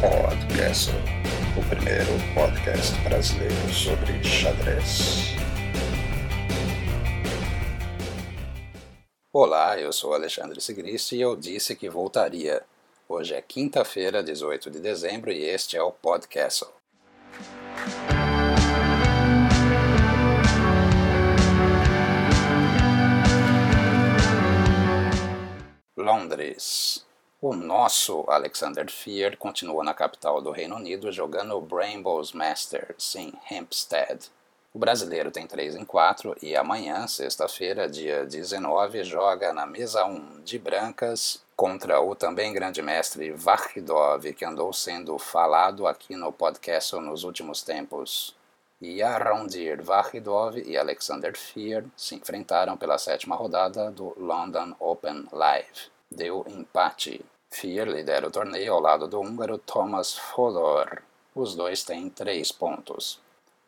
Podcast, o primeiro podcast brasileiro sobre xadrez. Olá, eu sou Alexandre Sigrist e eu disse que voltaria. Hoje é quinta-feira, 18 de dezembro, e este é o Podcast. Londres. O nosso Alexander Fier continua na capital do Reino Unido jogando o Brambles Masters em Hampstead. O brasileiro tem 3 em 4 e amanhã, sexta-feira, dia 19, joga na mesa 1 de brancas contra o também grande mestre Vahidov, que andou sendo falado aqui no podcast nos últimos tempos. Yarondir Vahidov e Alexander Fier se enfrentaram pela sétima rodada do London Open Live deu empate. Fier lidera o torneio ao lado do húngaro Thomas Fodor. Os dois têm três pontos.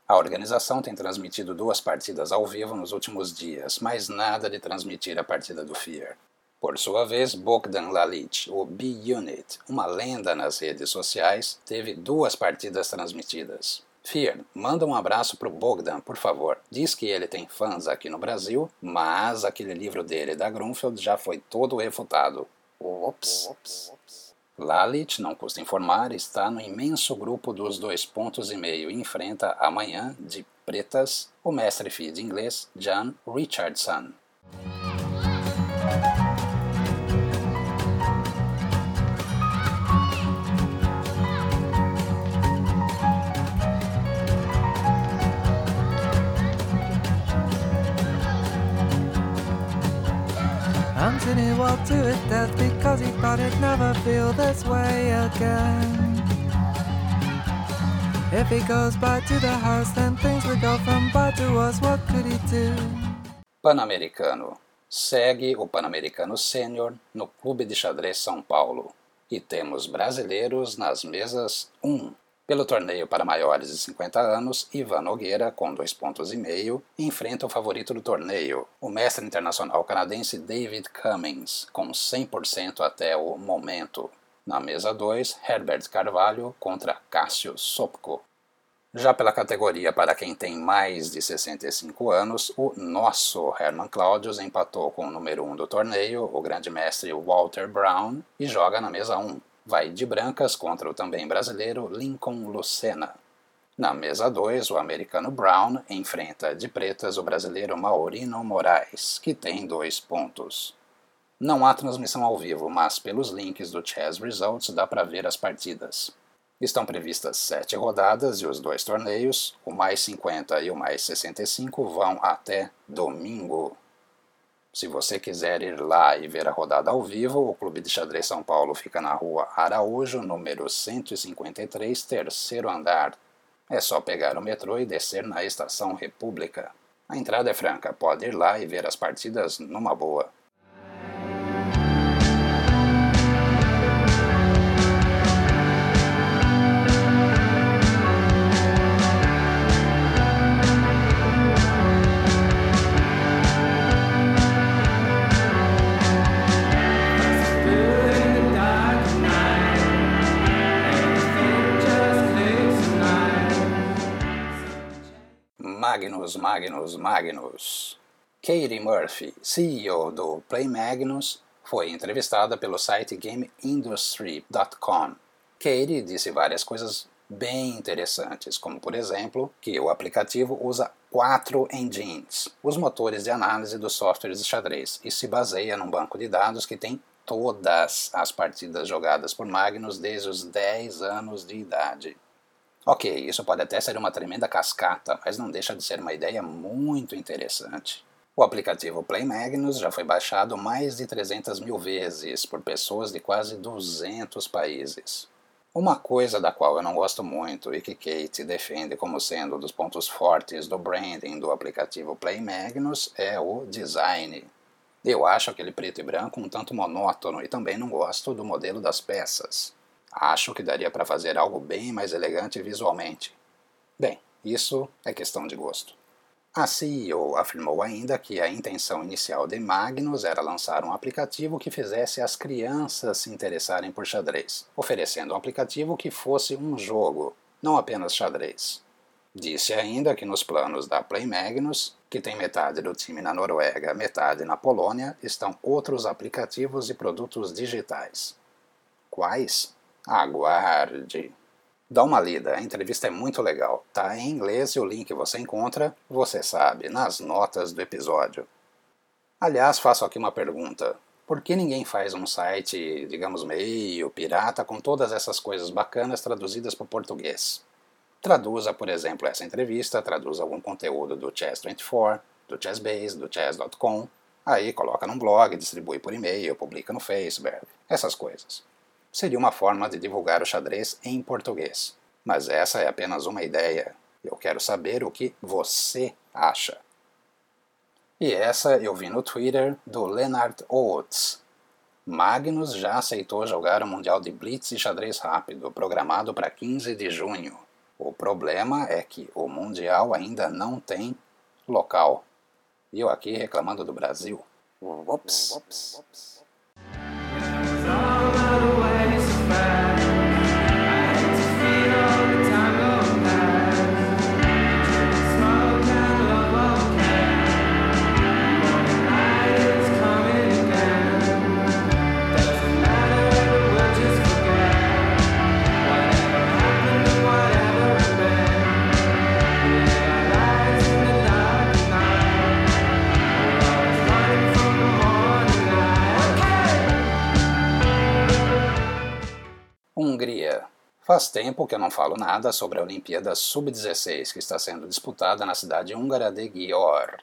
A organização tem transmitido duas partidas ao vivo nos últimos dias, mas nada de transmitir a partida do Fier. Por sua vez, Bogdan Lalic, o B-Unit, uma lenda nas redes sociais, teve duas partidas transmitidas. Fear, manda um abraço pro Bogdan, por favor. Diz que ele tem fãs aqui no Brasil, mas aquele livro dele da Grunfeld já foi todo refutado. Ops. Lalit, não custa informar, está no imenso grupo dos dois pontos e meio e enfrenta amanhã, de pretas, o mestre FI de inglês John Richardson. Walked to his death because he thought he'd never feel this way again. If he goes back to the house, then things will go from bad to worse. What could he do? Pan-Americano. Segue o Pan-Americano Sênior no Clube de Xadrez São Paulo. E temos brasileiros nas mesas 1, pelo torneio para maiores de 50 anos, Ivan Nogueira, com dois pontos e meio, enfrenta o favorito do torneio, o mestre internacional canadense David Cummings, com 100% até o momento. Na mesa 2, Herbert Carvalho contra Cássio Sopko. Já pela categoria para quem tem mais de 65 anos, o nosso Herman Claudius empatou com o número 1 um do torneio, o grande mestre Walter Brown, e joga na mesa 1 vai de brancas contra o também brasileiro Lincoln Lucena. Na mesa 2, o americano Brown enfrenta de pretas o brasileiro Maurino Moraes, que tem dois pontos. Não há transmissão ao vivo, mas pelos links do Chess Results dá para ver as partidas. Estão previstas sete rodadas e os dois torneios, o mais 50 e o mais 65, vão até domingo. Se você quiser ir lá e ver a rodada ao vivo, o Clube de Xadrez São Paulo fica na rua Araújo, número 153, terceiro andar. É só pegar o metrô e descer na Estação República. A entrada é franca, pode ir lá e ver as partidas numa boa. Magnus, Magnus, Magnus. Katie Murphy, CEO do Play Magnus, foi entrevistada pelo site GameIndustry.com. Katie disse várias coisas bem interessantes, como por exemplo que o aplicativo usa quatro engines, os motores de análise dos softwares de xadrez, e se baseia num banco de dados que tem todas as partidas jogadas por Magnus desde os 10 anos de idade. Ok, isso pode até ser uma tremenda cascata, mas não deixa de ser uma ideia muito interessante. O aplicativo Play Magnus já foi baixado mais de 300 mil vezes por pessoas de quase 200 países. Uma coisa da qual eu não gosto muito e que Kate defende como sendo um dos pontos fortes do branding do aplicativo Play Magnus é o design. Eu acho aquele preto e branco um tanto monótono e também não gosto do modelo das peças. Acho que daria para fazer algo bem mais elegante visualmente. Bem, isso é questão de gosto. A CEO afirmou ainda que a intenção inicial de Magnus era lançar um aplicativo que fizesse as crianças se interessarem por xadrez, oferecendo um aplicativo que fosse um jogo, não apenas xadrez. Disse ainda que nos planos da Play Magnus, que tem metade do time na Noruega, metade na Polônia, estão outros aplicativos e produtos digitais. Quais? Aguarde! Dá uma lida, a entrevista é muito legal. Tá em inglês e o link você encontra, você sabe, nas notas do episódio. Aliás, faço aqui uma pergunta. Por que ninguém faz um site, digamos, meio pirata, com todas essas coisas bacanas traduzidas para o português? Traduza, por exemplo, essa entrevista, traduza algum conteúdo do Chess24, do Chessbase, do Chess.com, aí coloca num blog, distribui por e-mail, publica no Facebook, essas coisas seria uma forma de divulgar o xadrez em português. Mas essa é apenas uma ideia. Eu quero saber o que você acha. E essa eu vi no Twitter do Leonard Oates. Magnus já aceitou jogar o Mundial de Blitz e Xadrez Rápido, programado para 15 de junho. O problema é que o Mundial ainda não tem local. E eu aqui reclamando do Brasil. Ups. Faz tempo que eu não falo nada sobre a Olimpíada Sub-16 que está sendo disputada na cidade húngara de Győr.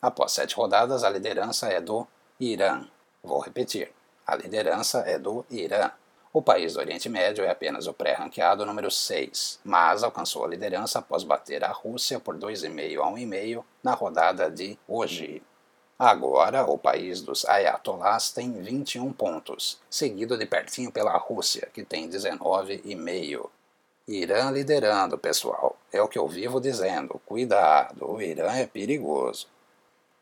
Após sete rodadas, a liderança é do Irã. Vou repetir: a liderança é do Irã. O país do Oriente Médio é apenas o pré-ranqueado número 6, mas alcançou a liderança após bater a Rússia por 2,5 a 1,5 na rodada de hoje. Agora, o país dos ayatollahs tem 21 pontos, seguido de pertinho pela Rússia, que tem 19,5. Irã liderando, pessoal. É o que eu vivo dizendo. Cuidado, o Irã é perigoso.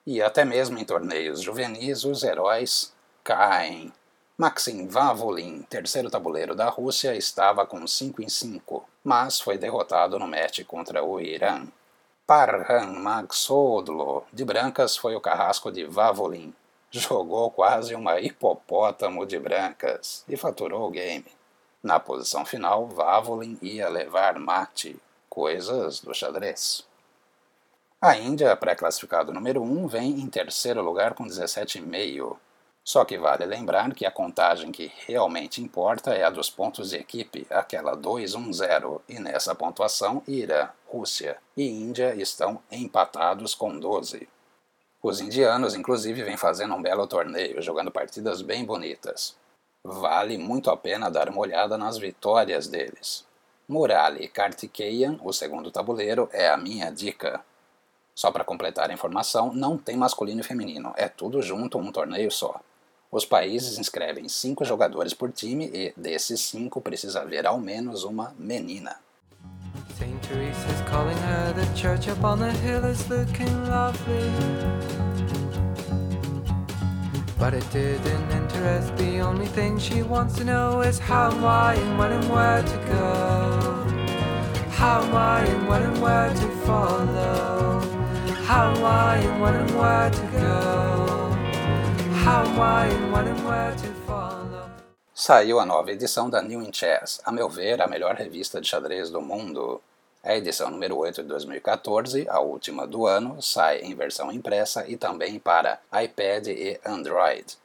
E até mesmo em torneios juvenis, os heróis caem. Maxim Vavolin, terceiro tabuleiro da Rússia, estava com 5 em 5, mas foi derrotado no match contra o Irã. Parham Magsodlo, de brancas, foi o carrasco de Vavolin. Jogou quase uma hipopótamo de brancas e faturou o game. Na posição final, Vavolin ia levar mate, coisas do xadrez. A Índia, pré-classificado número 1, vem em terceiro lugar com 17,5. Só que vale lembrar que a contagem que realmente importa é a dos pontos de equipe, aquela 2-1-0, e nessa pontuação Irã, Rússia e Índia estão empatados com 12. Os indianos, inclusive, vêm fazendo um belo torneio, jogando partidas bem bonitas. Vale muito a pena dar uma olhada nas vitórias deles. Murali Kartikeyan, o segundo tabuleiro, é a minha dica. Só para completar a informação, não tem masculino e feminino, é tudo junto um torneio só. Os países inscrevem cinco jogadores por time e, desses cinco, precisa haver ao menos uma menina. Teresa's calling her, the church up on the hill is looking lovely. But it didn't interest the only thing she wants to know is how, why, and when and where to go. How, why, and when and where to follow. How, why, and when and where to go. Saiu a nova edição da New in Chess, a meu ver, a melhor revista de xadrez do mundo. A edição número 8 de 2014, a última do ano, sai em versão impressa e também para iPad e Android.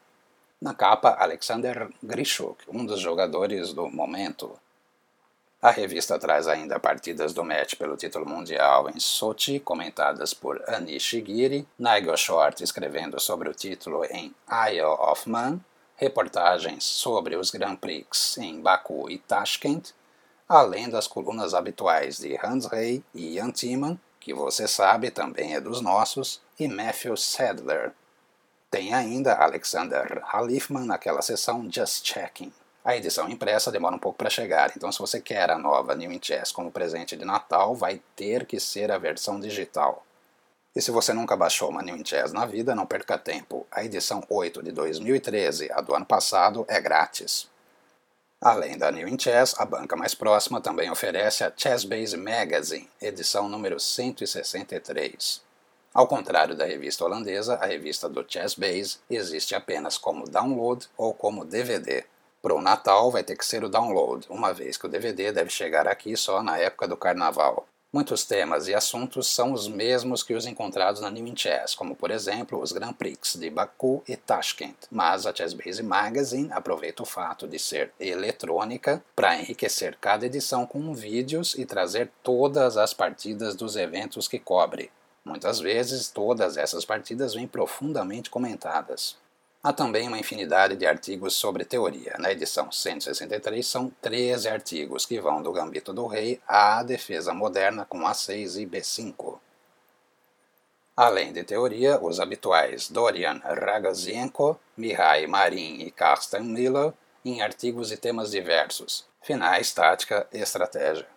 Na capa, Alexander Grishuk, um dos jogadores do momento. A revista traz ainda partidas do match pelo título mundial em Sochi, comentadas por Anish Giri, Nigel Short escrevendo sobre o título em Isle of Man, reportagens sobre os Grand Prix em Baku e Tashkent, além das colunas habituais de Hans Rey e Ian Timan, que você sabe também é dos nossos, e Matthew Sadler. Tem ainda Alexander Halifman naquela sessão Just Checking. A edição impressa demora um pouco para chegar, então se você quer a nova New in Chess como presente de Natal, vai ter que ser a versão digital. E se você nunca baixou uma New Chess na vida, não perca tempo. A edição 8 de 2013, a do ano passado, é grátis. Além da New Chess, a banca mais próxima também oferece a Chessbase Magazine, edição número 163. Ao contrário da revista holandesa, a revista do Chessbase existe apenas como download ou como DVD. Para o Natal vai ter que ser o download, uma vez que o DVD deve chegar aqui só na época do carnaval. Muitos temas e assuntos são os mesmos que os encontrados na New Chess, como por exemplo os Grand Prix de Baku e Tashkent, mas a Chessbase Magazine aproveita o fato de ser eletrônica para enriquecer cada edição com vídeos e trazer todas as partidas dos eventos que cobre. Muitas vezes, todas essas partidas vêm profundamente comentadas. Há também uma infinidade de artigos sobre teoria. Na edição 163 são 13 artigos que vão do Gambito do Rei à defesa moderna com A6 e B5. Além de teoria, os habituais Dorian Ragazienko, Mihai Marin e Carsten Miller em artigos e temas diversos, finais, tática e estratégia.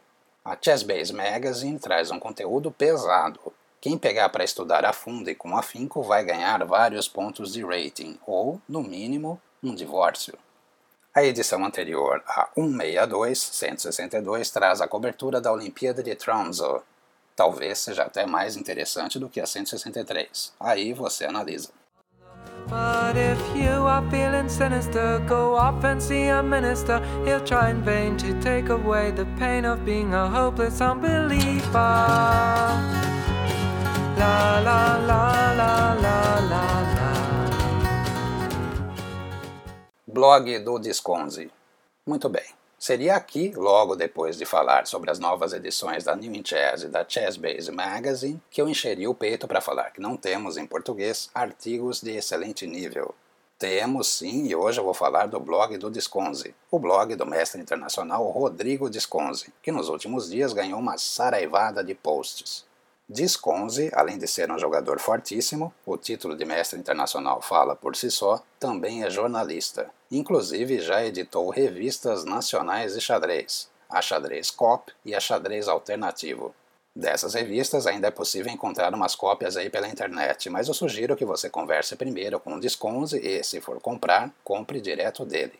A Chessbase Magazine traz um conteúdo pesado, quem pegar para estudar a fundo e com afinco vai ganhar vários pontos de rating, ou, no mínimo, um divórcio. A edição anterior, a 162, 162, traz a cobertura da Olimpíada de Tromsø. Talvez seja até mais interessante do que a 163. Aí você analisa. But if you are feeling sinister, go off and see a minister. He'll try in vain to take away the pain of being a hopeless unbeliever. La la la la la la. Blog do Disconze. Muito bem. Seria aqui, logo depois de falar sobre as novas edições da New in Chess e da Chessbase Magazine, que eu encheria o peito para falar que não temos em português artigos de excelente nível. Temos sim, e hoje eu vou falar do blog do Disconze, o blog do mestre internacional Rodrigo Disconze, que nos últimos dias ganhou uma saraivada de posts. Disconze, além de ser um jogador fortíssimo, o título de mestre internacional fala por si só, também é jornalista. Inclusive já editou revistas nacionais de xadrez, a Xadrez Cop e a Xadrez Alternativo. Dessas revistas ainda é possível encontrar umas cópias aí pela internet, mas eu sugiro que você converse primeiro com o Disconze e, se for comprar, compre direto dele.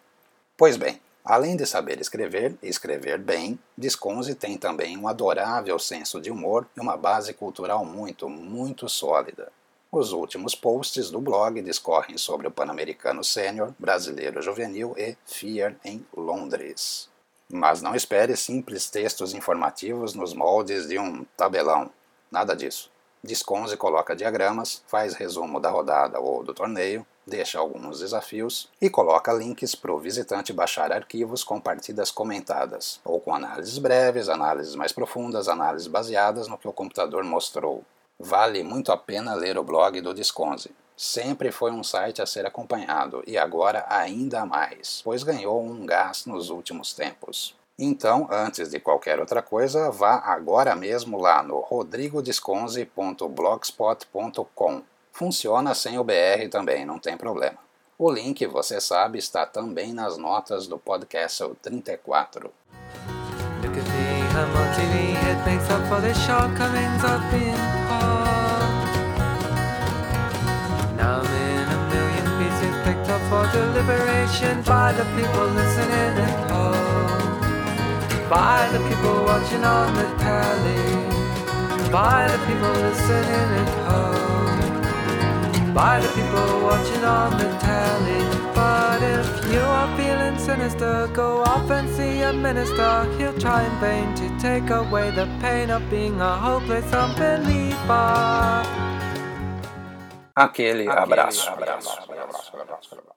Pois bem, Além de saber escrever e escrever bem, Disconze tem também um adorável senso de humor e uma base cultural muito, muito sólida. Os últimos posts do blog discorrem sobre o Pan-Americano Sênior, Brasileiro Juvenil e FIAR em Londres. Mas não espere simples textos informativos nos moldes de um tabelão. Nada disso. Disconze coloca diagramas, faz resumo da rodada ou do torneio, deixa alguns desafios e coloca links para o visitante baixar arquivos com partidas comentadas, ou com análises breves, análises mais profundas, análises baseadas no que o computador mostrou. Vale muito a pena ler o blog do Disconze. Sempre foi um site a ser acompanhado e agora ainda mais, pois ganhou um gás nos últimos tempos. Então, antes de qualquer outra coisa, vá agora mesmo lá no rodrigodisconze.blogspot.com Funciona sem o BR também, não tem problema. O link, você sabe, está também nas notas do podcast 34. Look at me, I'm on TV, it makes up for the shortcomings of being poor. Now By the people watching on the telly. By the people listening at home by the people watching on the telly. But if you are feeling sinister, go off and see a minister. He'll try in vain to take away the pain of being a hopeless unbeliever. Aquele abraço. abraço, abraço, abraço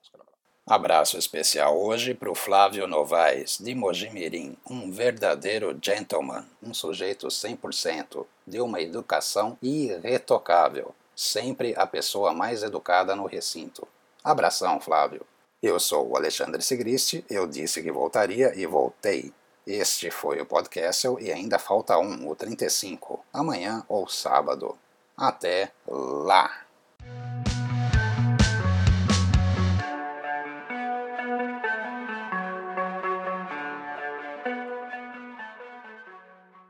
Abraço especial hoje para o Flávio Novaes, de Mojimirim, um verdadeiro gentleman, um sujeito 100%, de uma educação irretocável sempre a pessoa mais educada no recinto. Abração, Flávio. Eu sou o Alexandre Sigristi, eu disse que voltaria e voltei. Este foi o podcast e ainda falta um, o 35, amanhã ou sábado. Até lá!